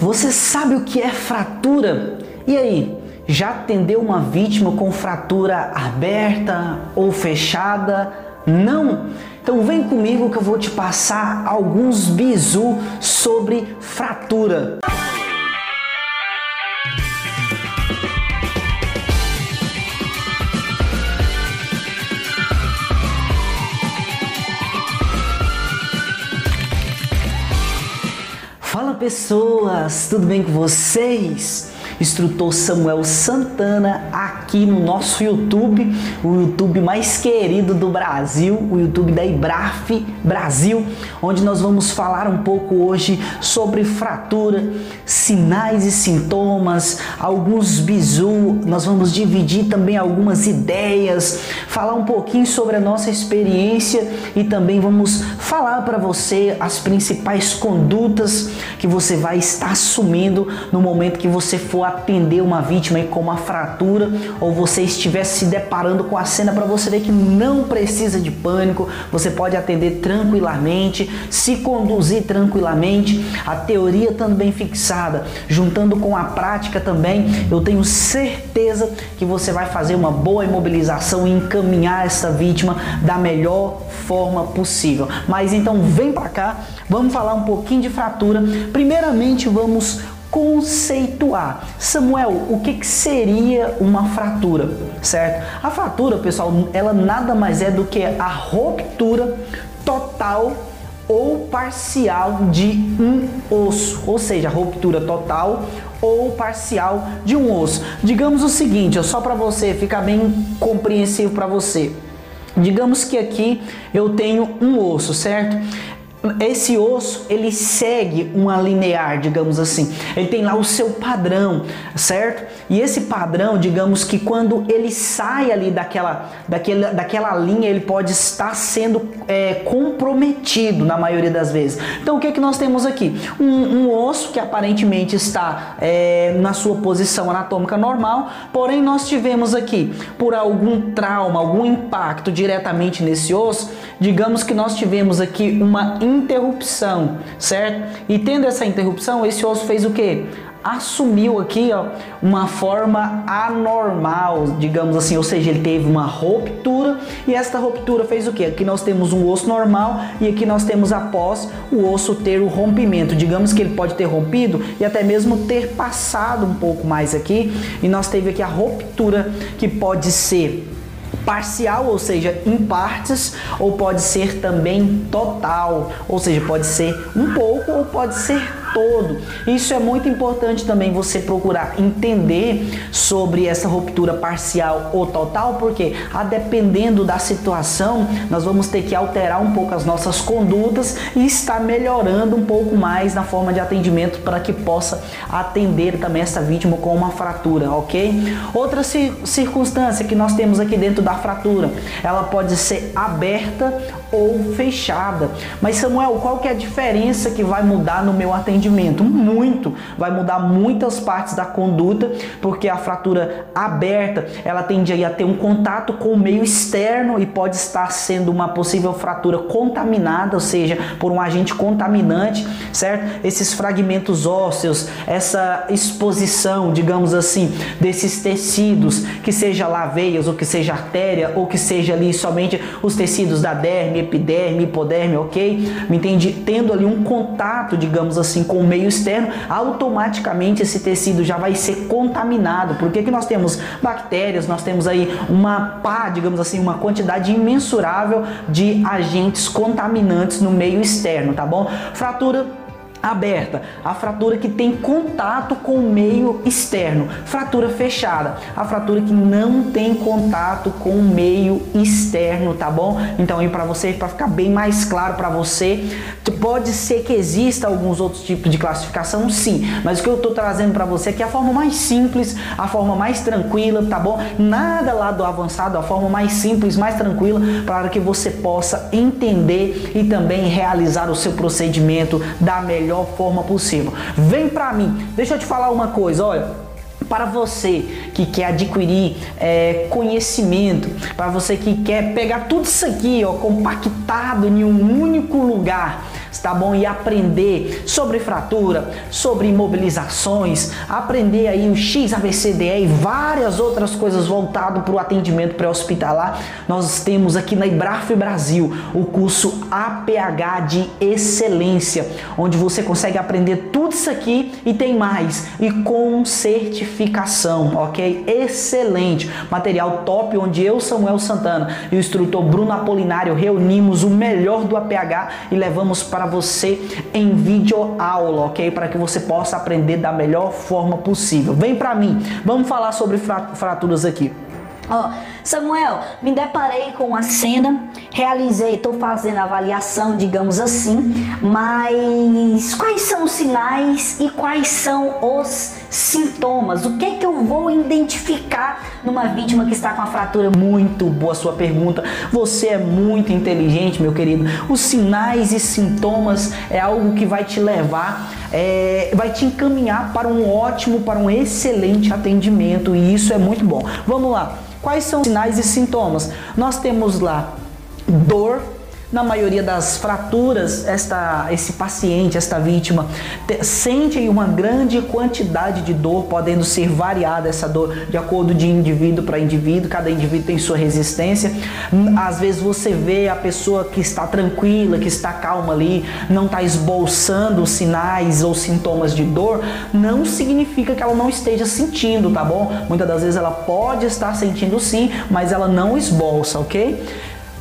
Você sabe o que é fratura? E aí, já atendeu uma vítima com fratura aberta ou fechada? Não? Então vem comigo que eu vou te passar alguns bizu sobre fratura. Fala pessoas, tudo bem com vocês? Instrutor Samuel Santana aqui no nosso YouTube, o YouTube mais querido do Brasil, o YouTube da Ibraf Brasil, onde nós vamos falar um pouco hoje sobre fratura, sinais e sintomas, alguns bizu, nós vamos dividir também algumas ideias, falar um pouquinho sobre a nossa experiência e também vamos falar para você as principais condutas que você vai estar assumindo no momento que você for atender uma vítima com uma fratura ou você estiver se deparando com a cena para você ver que não precisa de pânico, você pode atender tranquilamente, se conduzir tranquilamente, a teoria também fixada, juntando com a prática também, eu tenho certeza que você vai fazer uma boa imobilização e encaminhar essa vítima da melhor forma possível. Mas então vem para cá, vamos falar um pouquinho de fratura. Primeiramente vamos conceituar. Samuel, o que, que, seria uma fratura, certo? A fratura, pessoal, ela nada mais é do que a ruptura total ou parcial de um osso, ou seja, a ruptura total ou parcial de um osso. Digamos o seguinte, só para você ficar bem compreensível para você. Digamos que aqui eu tenho um osso, certo? Esse osso ele segue uma linear, digamos assim. Ele tem lá o seu padrão, certo? E esse padrão, digamos que quando ele sai ali daquela, daquela, daquela linha, ele pode estar sendo é, comprometido na maioria das vezes. Então o que, é que nós temos aqui? Um, um osso que aparentemente está é, na sua posição anatômica normal, porém nós tivemos aqui, por algum trauma, algum impacto diretamente nesse osso, digamos que nós tivemos aqui uma interrupção, certo? E tendo essa interrupção, esse osso fez o que? assumiu aqui ó, uma forma anormal, digamos assim, ou seja, ele teve uma ruptura e esta ruptura fez o que? Aqui nós temos um osso normal e aqui nós temos após o osso ter o rompimento. Digamos que ele pode ter rompido e até mesmo ter passado um pouco mais aqui e nós teve aqui a ruptura que pode ser parcial, ou seja, em partes, ou pode ser também total, ou seja, pode ser um pouco ou pode ser todo. Isso é muito importante também você procurar entender sobre essa ruptura parcial ou total, porque a dependendo da situação, nós vamos ter que alterar um pouco as nossas condutas e estar melhorando um pouco mais na forma de atendimento para que possa atender também essa vítima com uma fratura, ok? Outra circunstância que nós temos aqui dentro da fratura, ela pode ser aberta ou fechada. Mas Samuel, qual que é a diferença que vai mudar no meu atendimento? Muito, vai mudar muitas partes da conduta, porque a fratura aberta, ela tende a ter um contato com o meio externo e pode estar sendo uma possível fratura contaminada, ou seja, por um agente contaminante, certo? Esses fragmentos ósseos, essa exposição, digamos assim, desses tecidos, que seja lá veias ou que seja artéria ou que seja ali somente os tecidos da derme, epiderme, hipoderme, ok? Me entende? Tendo ali um contato, digamos assim, com o meio externo, automaticamente esse tecido já vai ser contaminado. Por que, que nós temos bactérias, nós temos aí uma pá, digamos assim, uma quantidade imensurável de agentes contaminantes no meio externo, tá bom? Fratura aberta, a fratura que tem contato com o meio externo, fratura fechada, a fratura que não tem contato com o meio externo, tá bom? Então aí para você, para ficar bem mais claro para você, pode ser que exista alguns outros tipos de classificação, sim, mas o que eu estou trazendo para você aqui é a forma mais simples, a forma mais tranquila, tá bom? Nada lá do avançado, a forma mais simples, mais tranquila, para que você possa entender e também realizar o seu procedimento da melhor melhor forma possível. Vem para mim. Deixa eu te falar uma coisa, olha para você que quer adquirir é, conhecimento, para você que quer pegar tudo isso aqui, ó, compactado em um único lugar, tá bom? E aprender sobre fratura, sobre imobilizações, aprender aí o XABCDE e várias outras coisas voltado para o atendimento pré-hospitalar, nós temos aqui na Ibraf Brasil o curso APH de excelência, onde você consegue aprender tudo isso aqui e tem mais e com certificação, ok? Excelente, material top onde eu, Samuel Santana e o instrutor Bruno Apolinário reunimos o melhor do APH e levamos para você em vídeo aula, ok? Para que você possa aprender da melhor forma possível. Vem para mim, vamos falar sobre fraturas aqui. Ó, Samuel, me deparei com uma cena, realizei, estou fazendo avaliação, digamos assim, mas quais são os sinais e quais são os sintomas? O que é que eu vou identificar numa vítima que está com a fratura? Muito boa sua pergunta. Você é muito inteligente, meu querido. Os sinais e sintomas é algo que vai te levar, é, vai te encaminhar para um ótimo, para um excelente atendimento e isso é muito bom. Vamos lá. Quais são os sinais e sintomas? Nós temos lá dor, na maioria das fraturas, esta, esse paciente, esta vítima, te, sente uma grande quantidade de dor, podendo ser variada essa dor de acordo de indivíduo para indivíduo, cada indivíduo tem sua resistência. Às vezes você vê a pessoa que está tranquila, que está calma ali, não está esboçando sinais ou sintomas de dor, não significa que ela não esteja sentindo, tá bom? Muitas das vezes ela pode estar sentindo sim, mas ela não esboça, ok?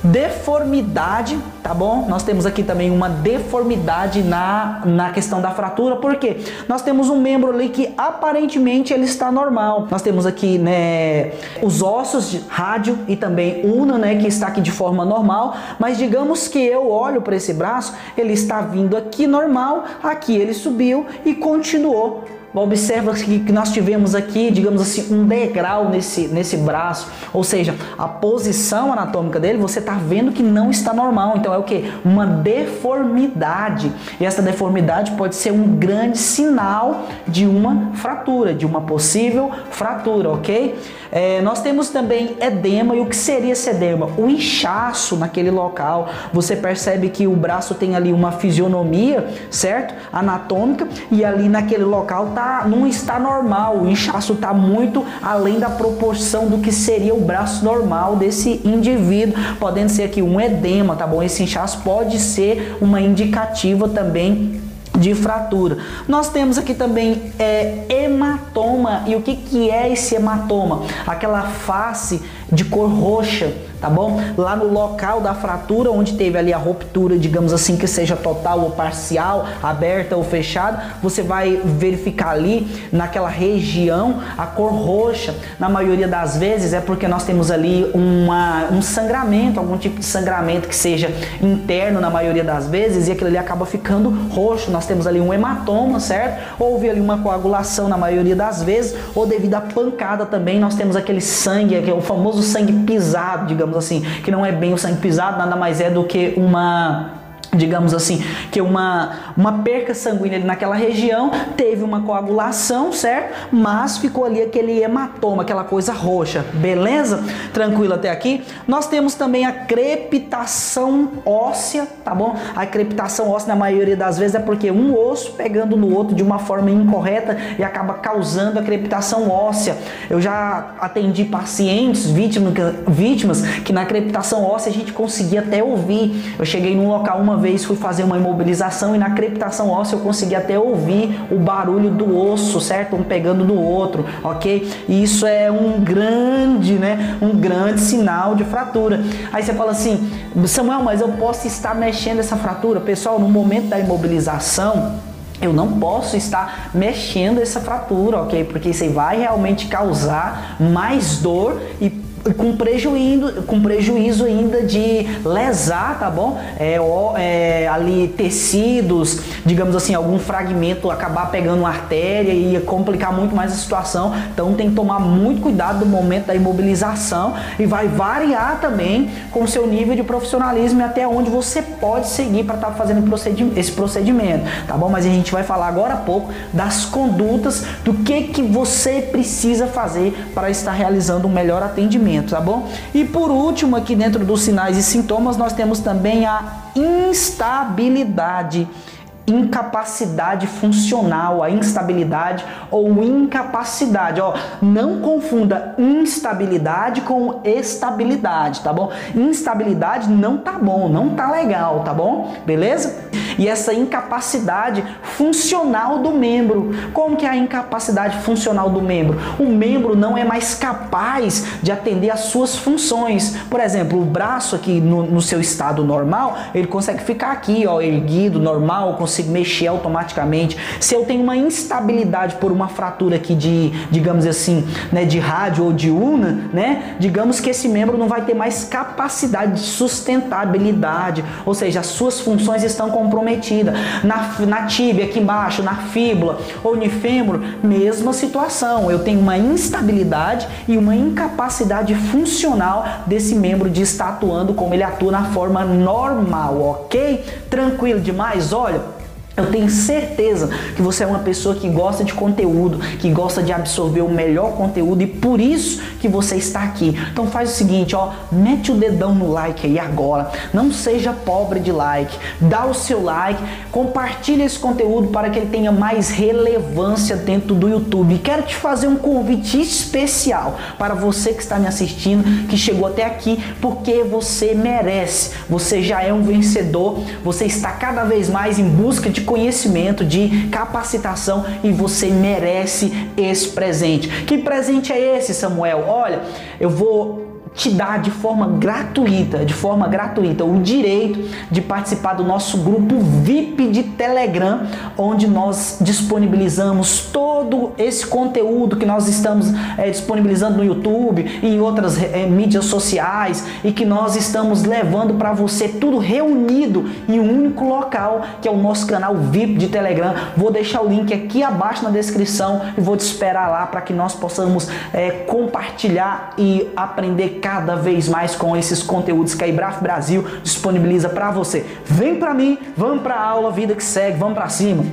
Deformidade, tá bom? Nós temos aqui também uma deformidade na, na questão da fratura, porque nós temos um membro ali que aparentemente ele está normal. Nós temos aqui, né, os ossos de rádio e também una, né, que está aqui de forma normal, mas digamos que eu olho para esse braço, ele está vindo aqui normal, aqui ele subiu e continuou Observa que nós tivemos aqui, digamos assim, um degrau nesse, nesse braço, ou seja, a posição anatômica dele, você está vendo que não está normal. Então é o que? Uma deformidade. E essa deformidade pode ser um grande sinal de uma fratura, de uma possível fratura, ok? É, nós temos também edema, e o que seria esse edema? O inchaço naquele local. Você percebe que o braço tem ali uma fisionomia, certo? Anatômica, e ali naquele local tá, não está normal. O inchaço está muito além da proporção do que seria o braço normal desse indivíduo, podendo ser aqui um edema, tá bom? Esse inchaço pode ser uma indicativa também de fratura. Nós temos aqui também é, hematoma. E o que, que é esse hematoma? Aquela face de cor roxa tá bom? Lá no local da fratura, onde teve ali a ruptura, digamos assim, que seja total ou parcial, aberta ou fechada, você vai verificar ali naquela região a cor roxa. Na maioria das vezes é porque nós temos ali uma, um sangramento, algum tipo de sangramento que seja interno na maioria das vezes e aquilo ali acaba ficando roxo. Nós temos ali um hematoma, certo? Houve ali uma coagulação na maioria das vezes, ou devido à pancada também, nós temos aquele sangue, que é o famoso sangue pisado, digamos assim, que não é bem o sangue pisado, nada mais é do que uma digamos assim, que uma, uma perca sanguínea naquela região, teve uma coagulação, certo? Mas ficou ali aquele hematoma, aquela coisa roxa, beleza? Tranquilo até aqui? Nós temos também a crepitação óssea, tá bom? A crepitação óssea, na maioria das vezes, é porque um osso pegando no outro de uma forma incorreta e acaba causando a crepitação óssea. Eu já atendi pacientes, vítimas, vítimas que na crepitação óssea a gente conseguia até ouvir. Eu cheguei num local uma vez vez fui fazer uma imobilização e na crepitação óssea eu consegui até ouvir o barulho do osso, certo? Um pegando no outro, ok? E isso é um grande, né? Um grande sinal de fratura. Aí você fala assim, Samuel, mas eu posso estar mexendo essa fratura? Pessoal, no momento da imobilização, eu não posso estar mexendo essa fratura, ok? Porque isso vai realmente causar mais dor e com prejuízo, com prejuízo ainda de lesar, tá bom? É, é, ali tecidos, digamos assim, algum fragmento acabar pegando uma artéria e complicar muito mais a situação. Então tem que tomar muito cuidado no momento da imobilização e vai variar também com o seu nível de profissionalismo e até onde você pode seguir para estar tá fazendo esse procedimento, tá bom? Mas a gente vai falar agora há pouco das condutas, do que que você precisa fazer para estar realizando um melhor atendimento tá bom? E por último, aqui dentro dos sinais e sintomas, nós temos também a instabilidade incapacidade funcional, a instabilidade ou incapacidade. Ó, não confunda instabilidade com estabilidade, tá bom? Instabilidade não tá bom, não tá legal, tá bom? Beleza? E essa incapacidade funcional do membro. Como que é a incapacidade funcional do membro? O membro não é mais capaz de atender às suas funções. Por exemplo, o braço aqui no, no seu estado normal, ele consegue ficar aqui, ó, erguido, normal, consegue consigo mexer automaticamente. Se eu tenho uma instabilidade por uma fratura aqui de, digamos assim, né, de rádio ou de una, né, digamos que esse membro não vai ter mais capacidade de sustentabilidade, ou seja, as suas funções estão comprometidas. Na, na tíbia aqui embaixo, na fíbula ou no fêmur, mesma situação. Eu tenho uma instabilidade e uma incapacidade funcional desse membro de estar atuando como ele atua na forma normal, ok? Tranquilo demais? Olha, eu tenho certeza que você é uma pessoa que gosta de conteúdo, que gosta de absorver o melhor conteúdo e por isso que você está aqui. Então faz o seguinte, ó, mete o dedão no like aí agora. Não seja pobre de like. Dá o seu like, compartilha esse conteúdo para que ele tenha mais relevância dentro do YouTube. Quero te fazer um convite especial para você que está me assistindo, que chegou até aqui, porque você merece. Você já é um vencedor, você está cada vez mais em busca de conhecimento, de capacitação e você merece esse presente. Que presente é esse, Samuel? Olha, eu vou te dá de forma gratuita, de forma gratuita, o direito de participar do nosso grupo VIP de Telegram, onde nós disponibilizamos todo esse conteúdo que nós estamos é, disponibilizando no YouTube e em outras é, mídias sociais e que nós estamos levando para você tudo reunido em um único local, que é o nosso canal VIP de Telegram. Vou deixar o link aqui abaixo na descrição e vou te esperar lá para que nós possamos é, compartilhar e aprender cada vez mais com esses conteúdos que a Ibraf Brasil disponibiliza para você. Vem para mim, vamos para aula, vida que segue, vamos para cima.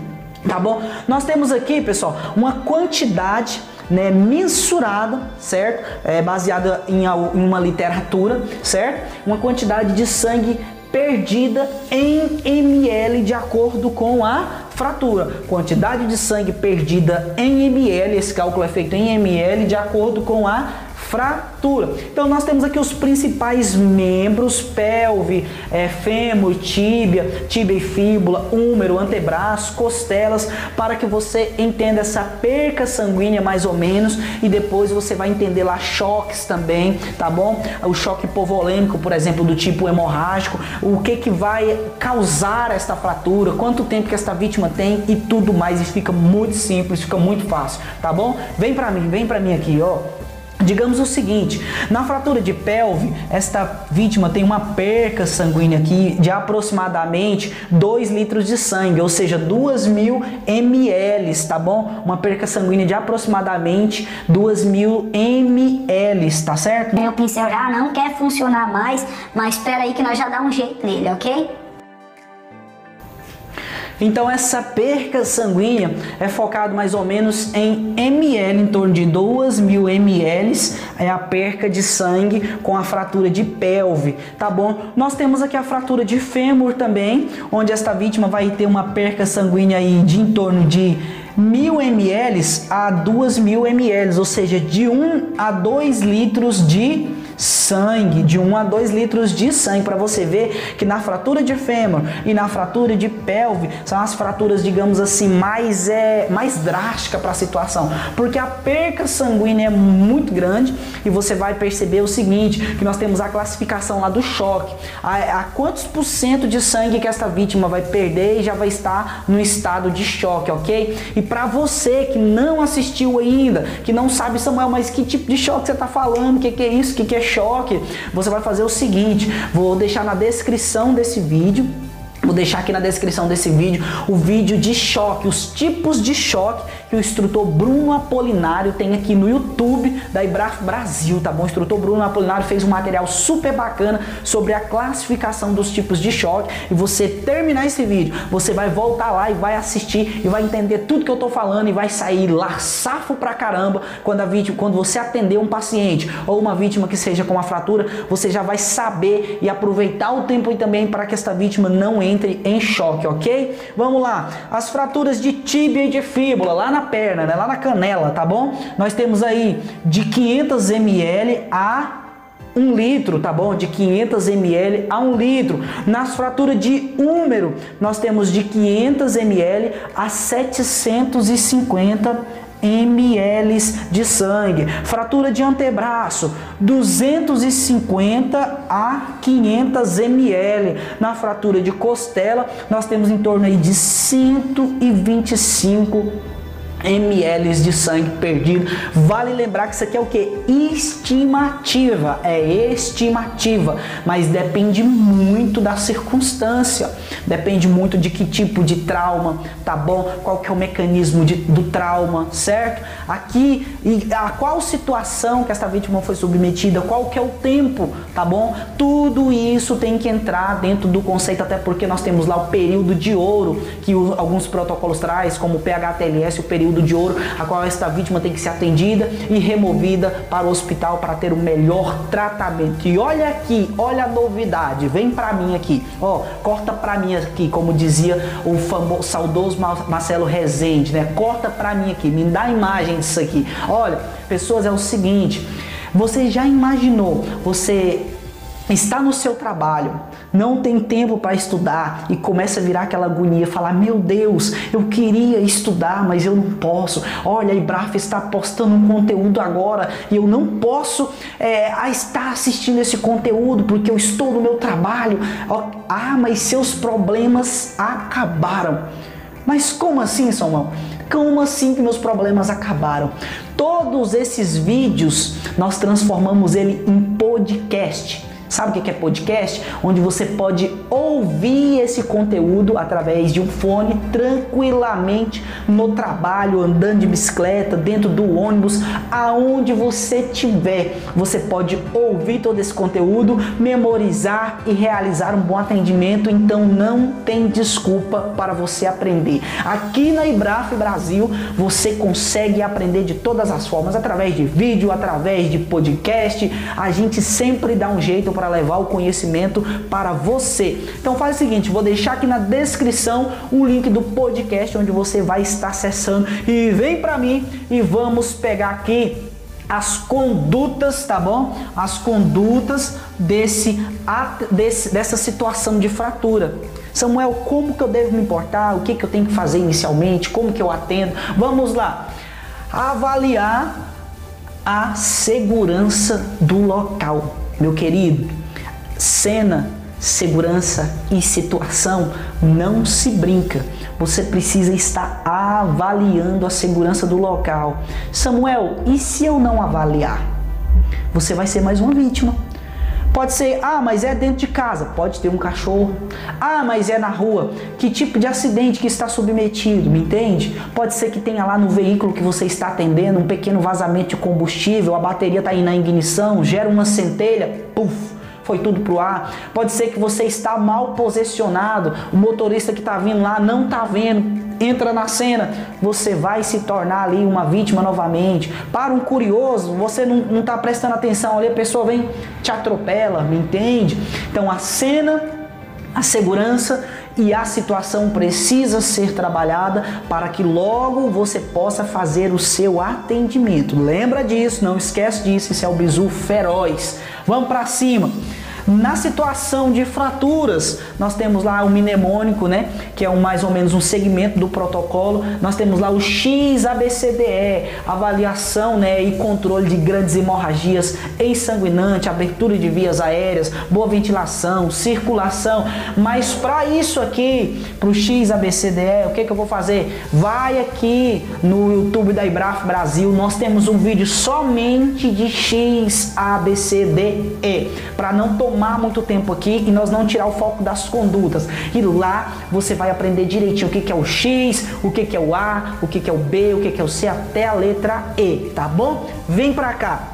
Tá bom? Nós temos aqui, pessoal, uma quantidade né, mensurada, certo? É, baseada em, em uma literatura, certo? Uma quantidade de sangue perdida em ml de acordo com a fratura. Quantidade de sangue perdida em ml, esse cálculo é feito em ml de acordo com a fratura. Então nós temos aqui os principais membros, pelve, é, fêmur, tíbia, tíbia e fíbula, úmero, antebraço, costelas, para que você entenda essa perca sanguínea mais ou menos e depois você vai entender lá choques também, tá bom? O choque hipovolêmico, por exemplo, do tipo hemorrágico, o que que vai causar esta fratura, quanto tempo que esta vítima tem e tudo mais e fica muito simples, fica muito fácil, tá bom? Vem para mim, vem para mim aqui, ó. Digamos o seguinte, na fratura de pelve, esta vítima tem uma perca sanguínea aqui de aproximadamente 2 litros de sangue, ou seja, 2 mil ml, tá bom? Uma perca sanguínea de aproximadamente 2 mil ml, tá certo? O pincel já não quer funcionar mais, mas espera aí que nós já dá um jeito nele, ok? Então essa perca sanguínea é focado mais ou menos em ml, em torno de 2 mil ml é a perca de sangue com a fratura de pelve, tá bom? Nós temos aqui a fratura de fêmur também, onde esta vítima vai ter uma perca sanguínea aí de em torno de mil ml a 2 mil ml, ou seja, de 1 a 2 litros de sangue, de 1 a 2 litros de sangue, para você ver que na fratura de fêmur e na fratura de pelve são as fraturas, digamos assim, mais, é, mais drásticas para a situação, porque a perca sanguínea é muito grande e você vai perceber o seguinte, que nós temos a classificação lá do choque, a, a quantos por cento de sangue que esta vítima vai perder e já vai estar no estado de choque, ok? E para você que não assistiu ainda, que não sabe, Samuel, mas que tipo de choque você está falando, o que, que é isso, o que, que é choque, você vai fazer o seguinte: vou deixar na descrição desse vídeo Vou deixar aqui na descrição desse vídeo o vídeo de choque, os tipos de choque que o instrutor Bruno Apolinário tem aqui no YouTube da Ibraf Brasil, tá bom? O instrutor Bruno Apolinário fez um material super bacana sobre a classificação dos tipos de choque e você terminar esse vídeo, você vai voltar lá e vai assistir e vai entender tudo que eu tô falando e vai sair lá safo pra caramba quando a vítima, quando você atender um paciente ou uma vítima que seja com uma fratura, você já vai saber e aproveitar o tempo também para que esta vítima não entre entre em choque, ok? Vamos lá, as fraturas de tíbia e de fíbula, lá na perna, né? lá na canela, tá bom? Nós temos aí de 500 ml a 1 litro, tá bom? De 500 ml a 1 litro. Nas fraturas de húmero, nós temos de 500 ml a 750 ml ml de sangue. Fratura de antebraço, 250 a 500 ml. Na fratura de costela, nós temos em torno aí de 125 ml ml de sangue perdido. Vale lembrar que isso aqui é o que? Estimativa, é estimativa, mas depende muito da circunstância, depende muito de que tipo de trauma, tá bom? Qual que é o mecanismo de, do trauma, certo? Aqui, e a qual situação que essa vítima foi submetida, qual que é o tempo, tá bom? Tudo isso tem que entrar dentro do conceito, até porque nós temos lá o período de ouro que alguns protocolos traz, como o PHTLS, o período de ouro, a qual esta vítima tem que ser atendida e removida para o hospital para ter o melhor tratamento. E olha aqui, olha a novidade, vem para mim aqui, ó, corta para mim aqui, como dizia o famoso, saudoso Marcelo Rezende, né? Corta para mim aqui, me dá a imagem disso aqui. Olha, pessoas, é o seguinte, você já imaginou você está no seu trabalho, não tem tempo para estudar e começa a virar aquela agonia, falar: Meu Deus, eu queria estudar, mas eu não posso. Olha, a Ibraf está postando um conteúdo agora e eu não posso é, estar assistindo esse conteúdo porque eu estou no meu trabalho. Ah, mas seus problemas acabaram. Mas como assim, Samuel? Como assim que meus problemas acabaram? Todos esses vídeos nós transformamos ele em podcast. Sabe o que é podcast? Onde você pode ouvir esse conteúdo através de um fone tranquilamente no trabalho, andando de bicicleta, dentro do ônibus, aonde você estiver. Você pode ouvir todo esse conteúdo, memorizar e realizar um bom atendimento. Então não tem desculpa para você aprender. Aqui na Ibraf Brasil você consegue aprender de todas as formas, através de vídeo, através de podcast. A gente sempre dá um jeito para levar o conhecimento para você. Então faz o seguinte, vou deixar aqui na descrição o link do podcast onde você vai estar acessando e vem para mim e vamos pegar aqui as condutas, tá bom? As condutas desse, desse dessa situação de fratura. Samuel, como que eu devo me importar? O que, que eu tenho que fazer inicialmente? Como que eu atendo? Vamos lá. Avaliar a segurança do local. Meu querido, cena, segurança e situação não se brinca. Você precisa estar avaliando a segurança do local. Samuel, e se eu não avaliar? Você vai ser mais uma vítima. Pode ser, ah, mas é dentro de casa, pode ter um cachorro. Ah, mas é na rua. Que tipo de acidente que está submetido, me entende? Pode ser que tenha lá no veículo que você está atendendo um pequeno vazamento de combustível, a bateria está aí na ignição, gera uma centelha, puf, foi tudo pro ar. Pode ser que você está mal posicionado, o motorista que está vindo lá não está vendo, entra na cena, você vai se tornar ali uma vítima novamente. Para um curioso, você não está prestando atenção ali, a pessoa vem, te atropela, me entende? Então a cena, a segurança e a situação precisa ser trabalhada para que logo você possa fazer o seu atendimento. Lembra disso, não esquece disso, esse é o bizu feroz. Vamos para cima. Na situação de fraturas, nós temos lá o mnemônico, né, que é um, mais ou menos um segmento do protocolo. Nós temos lá o XABCDE, avaliação, né, e controle de grandes hemorragias ensanguinante, abertura de vias aéreas, boa ventilação, circulação. Mas para isso aqui, para o XABCDE, o que que eu vou fazer? Vai aqui no YouTube da Ibraf Brasil, nós temos um vídeo somente de XABCDE para não tomar tomar muito tempo aqui e nós não tirar o foco das condutas. E lá você vai aprender direitinho o que, que é o X, o que, que é o A, o que, que é o B, o que, que é o C até a letra E, tá bom? Vem pra cá.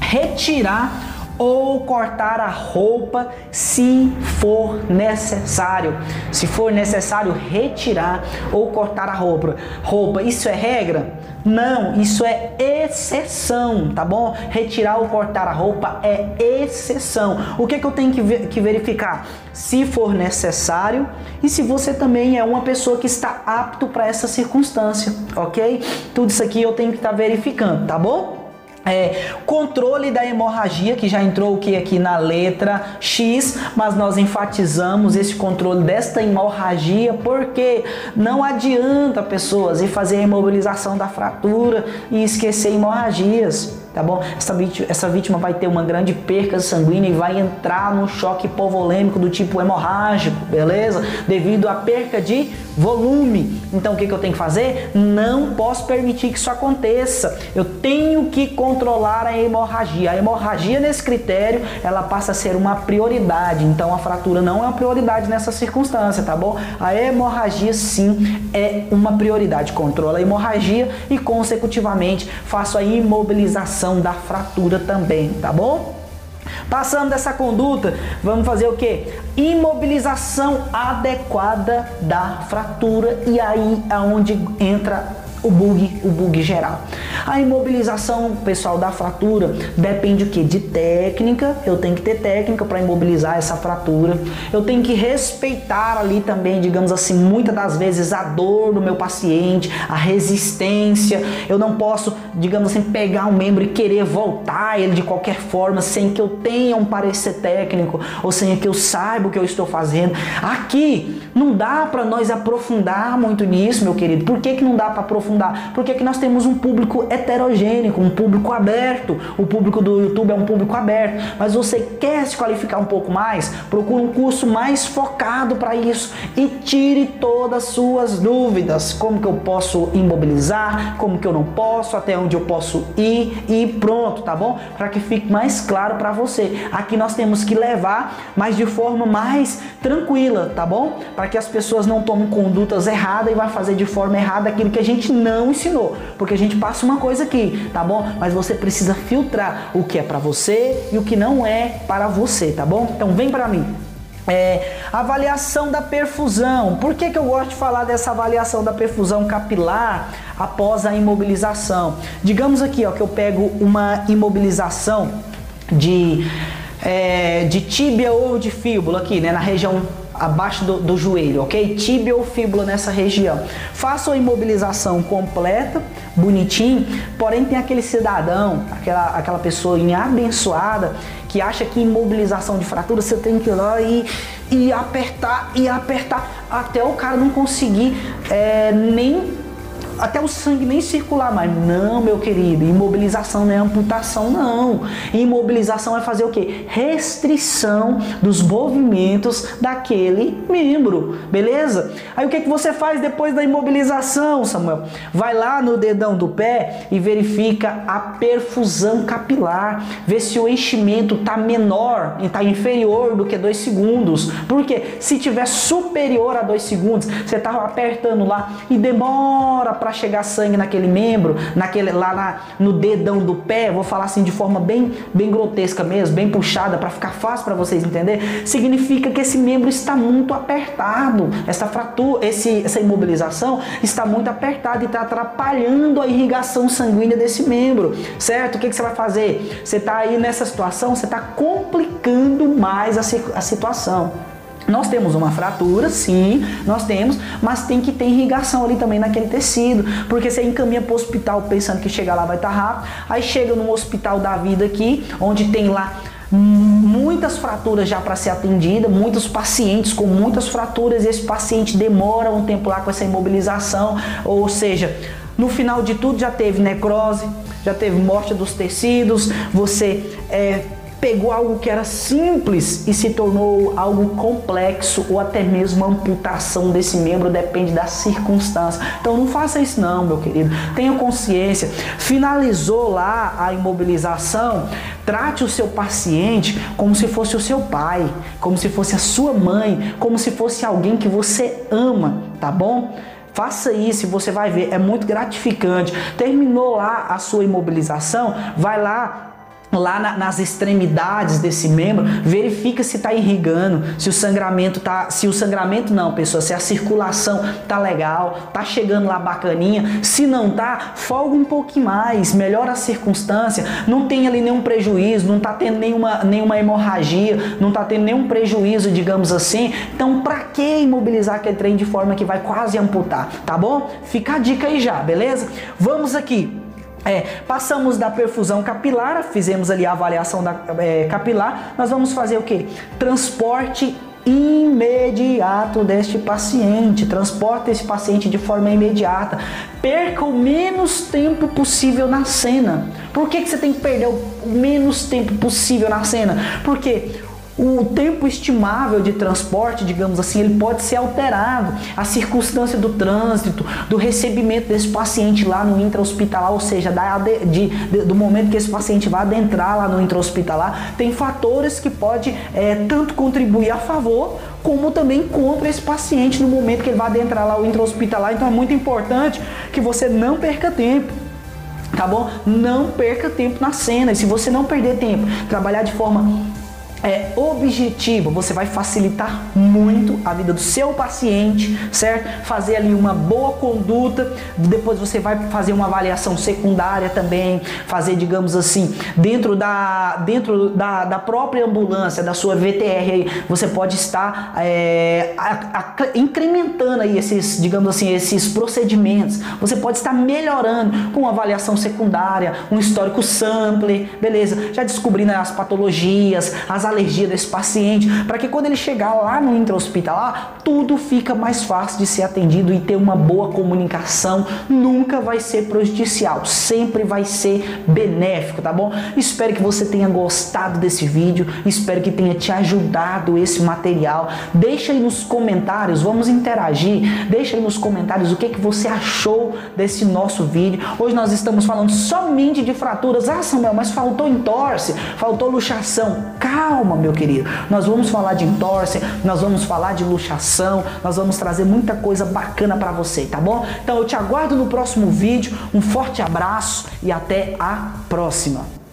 Retirar ou cortar a roupa se for necessário. Se for necessário retirar ou cortar a roupa. Roupa, isso é regra? Não, isso é exceção, tá bom? Retirar ou cortar a roupa é exceção. O que, que eu tenho que, ver, que verificar? Se for necessário e se você também é uma pessoa que está apto para essa circunstância, ok? Tudo isso aqui eu tenho que estar tá verificando, tá bom? É, controle da hemorragia, que já entrou o que aqui na letra X, mas nós enfatizamos esse controle desta hemorragia porque não adianta pessoas ir fazer a imobilização da fratura e esquecer hemorragias tá bom? Essa vítima, essa vítima vai ter uma grande perca sanguínea e vai entrar num choque hipovolêmico do tipo hemorrágico, beleza? Devido à perca de volume. Então o que, que eu tenho que fazer? Não posso permitir que isso aconteça. Eu tenho que controlar a hemorragia. A hemorragia nesse critério, ela passa a ser uma prioridade. Então a fratura não é uma prioridade nessa circunstância, tá bom? A hemorragia sim é uma prioridade. Controla a hemorragia e consecutivamente faço a imobilização da fratura também, tá bom? Passando dessa conduta, vamos fazer o que? Imobilização adequada da fratura e aí é onde entra o bug, o bug geral. A imobilização, pessoal, da fratura depende o que? De técnica. Eu tenho que ter técnica para imobilizar essa fratura. Eu tenho que respeitar ali também, digamos assim, muitas das vezes a dor do meu paciente, a resistência. Eu não posso, digamos assim, pegar um membro e querer voltar ele de qualquer forma sem que eu tenha um parecer técnico ou sem que eu saiba o que eu estou fazendo. Aqui não dá para nós aprofundar muito nisso, meu querido. Por que, que não dá para aprofundar? Porque aqui nós temos um público heterogêneo, um público aberto. O público do YouTube é um público aberto. Mas você quer se qualificar um pouco mais? Procure um curso mais focado para isso e tire todas as suas dúvidas. Como que eu posso imobilizar? Como que eu não posso? Até onde eu posso ir? E pronto, tá bom? Para que fique mais claro para você. Aqui nós temos que levar, mas de forma mais tranquila, tá bom? Para que as pessoas não tomem condutas erradas e vá fazer de forma errada aquilo que a gente não ensinou. Porque a gente passa uma coisa aqui, tá bom? Mas você precisa filtrar o que é para você e o que não é para você, tá bom? Então vem para mim. É, avaliação da perfusão. Por que, que eu gosto de falar dessa avaliação da perfusão capilar após a imobilização? Digamos aqui ó, que eu pego uma imobilização de, é, de tíbia ou de fíbula aqui, né, na região abaixo do, do joelho, ok? Tíbia ou fíbula nessa região. Faço a imobilização completa, bonitinho, porém tem aquele cidadão, aquela, aquela pessoa abençoada que acha que imobilização de fratura você tem que ir lá e, e apertar e apertar até o cara não conseguir é, nem até o sangue nem circular mais. Não, meu querido, imobilização não é amputação, não. Imobilização é fazer o que? Restrição dos movimentos daquele membro, beleza? Aí o que, que você faz depois da imobilização, Samuel? Vai lá no dedão do pé e verifica a perfusão capilar, vê se o enchimento está menor, está inferior do que 2 segundos. Porque se tiver superior a 2 segundos, você está apertando lá e demora para chegar sangue naquele membro, naquele lá na, no dedão do pé, vou falar assim de forma bem, bem grotesca mesmo, bem puxada para ficar fácil para vocês entender, significa que esse membro está muito apertado. Essa fratura, esse, essa imobilização está muito apertada e está atrapalhando a irrigação sanguínea desse membro, certo? O que, que você vai fazer? Você está aí nessa situação, você está complicando mais a, a situação. Nós temos uma fratura, sim, nós temos, mas tem que ter irrigação ali também naquele tecido, porque você encaminha para o hospital pensando que chegar lá vai estar tá rápido, aí chega no hospital da vida aqui, onde tem lá muitas fraturas já para ser atendida, muitos pacientes com muitas fraturas, esse paciente demora um tempo lá com essa imobilização, ou seja, no final de tudo já teve necrose, já teve morte dos tecidos, você é, pegou algo que era simples e se tornou algo complexo ou até mesmo amputação desse membro depende da circunstância. Então não faça isso não, meu querido. Tenha consciência. Finalizou lá a imobilização, trate o seu paciente como se fosse o seu pai, como se fosse a sua mãe, como se fosse alguém que você ama, tá bom? Faça isso e você vai ver, é muito gratificante. Terminou lá a sua imobilização, vai lá lá na, nas extremidades desse membro, verifica se está irrigando, se o sangramento tá, se o sangramento não, pessoal, se a circulação tá legal, tá chegando lá bacaninha, se não tá, folga um pouquinho mais, melhora a circunstância, não tem ali nenhum prejuízo, não tá tendo nenhuma, nenhuma hemorragia, não tá tendo nenhum prejuízo, digamos assim. Então, para que imobilizar aquele trem de forma que vai quase amputar, tá bom? Fica a dica aí já, beleza? Vamos aqui é, passamos da perfusão capilar, fizemos ali a avaliação da é, capilar, nós vamos fazer o que? Transporte imediato deste paciente, transporta esse paciente de forma imediata, perca o menos tempo possível na cena. Por que, que você tem que perder o menos tempo possível na cena? Porque o tempo estimável de transporte, digamos assim, ele pode ser alterado. A circunstância do trânsito, do recebimento desse paciente lá no intra-hospitalar, ou seja, da, de, de, do momento que esse paciente vai adentrar lá no intra-hospitalar, tem fatores que pode é, tanto contribuir a favor como também contra esse paciente no momento que ele vai adentrar lá o intra-hospitalar. Então é muito importante que você não perca tempo tá bom? Não perca tempo na cena. E se você não perder tempo, trabalhar de forma é, objetivo, você vai facilitar muito a vida do seu paciente, certo? Fazer ali uma boa conduta, depois você vai fazer uma avaliação secundária também, fazer, digamos assim, dentro da, dentro da, da própria ambulância, da sua VTR, você pode estar é, a, a, incrementando aí esses, digamos assim, esses procedimentos. Você pode estar melhorando com uma avaliação secundária, um histórico sample, beleza? Já descobrindo as patologias, as alergia desse paciente, para que quando ele chegar lá no intra-hospitalar, tudo fica mais fácil de ser atendido e ter uma boa comunicação. Nunca vai ser prejudicial, sempre vai ser benéfico, tá bom? Espero que você tenha gostado desse vídeo, espero que tenha te ajudado esse material. Deixa aí nos comentários, vamos interagir. Deixa aí nos comentários o que, que você achou desse nosso vídeo. Hoje nós estamos falando somente de fraturas. Ah, Samuel, mas faltou entorse, faltou luxação. Calma calma, meu querido. Nós vamos falar de entorse, nós vamos falar de luxação, nós vamos trazer muita coisa bacana para você, tá bom? Então eu te aguardo no próximo vídeo. Um forte abraço e até a próxima.